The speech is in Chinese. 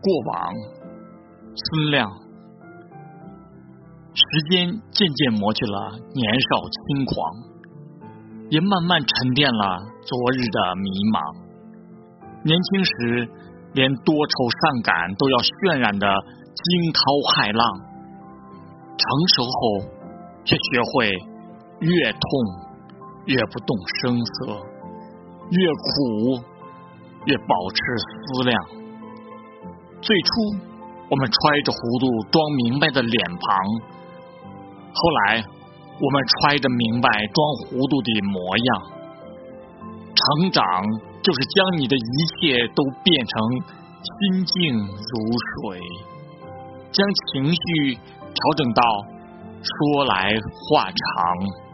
过往，思量。时间渐渐磨去了年少轻狂，也慢慢沉淀了昨日的迷茫。年轻时，连多愁善感都要渲染的惊涛骇浪；成熟后，却学会越痛越不动声色，越苦越保持思量。最初，我们揣着糊涂装明白的脸庞。后来，我们揣着明白装糊涂的模样。成长就是将你的一切都变成心静如水，将情绪调整到说来话长。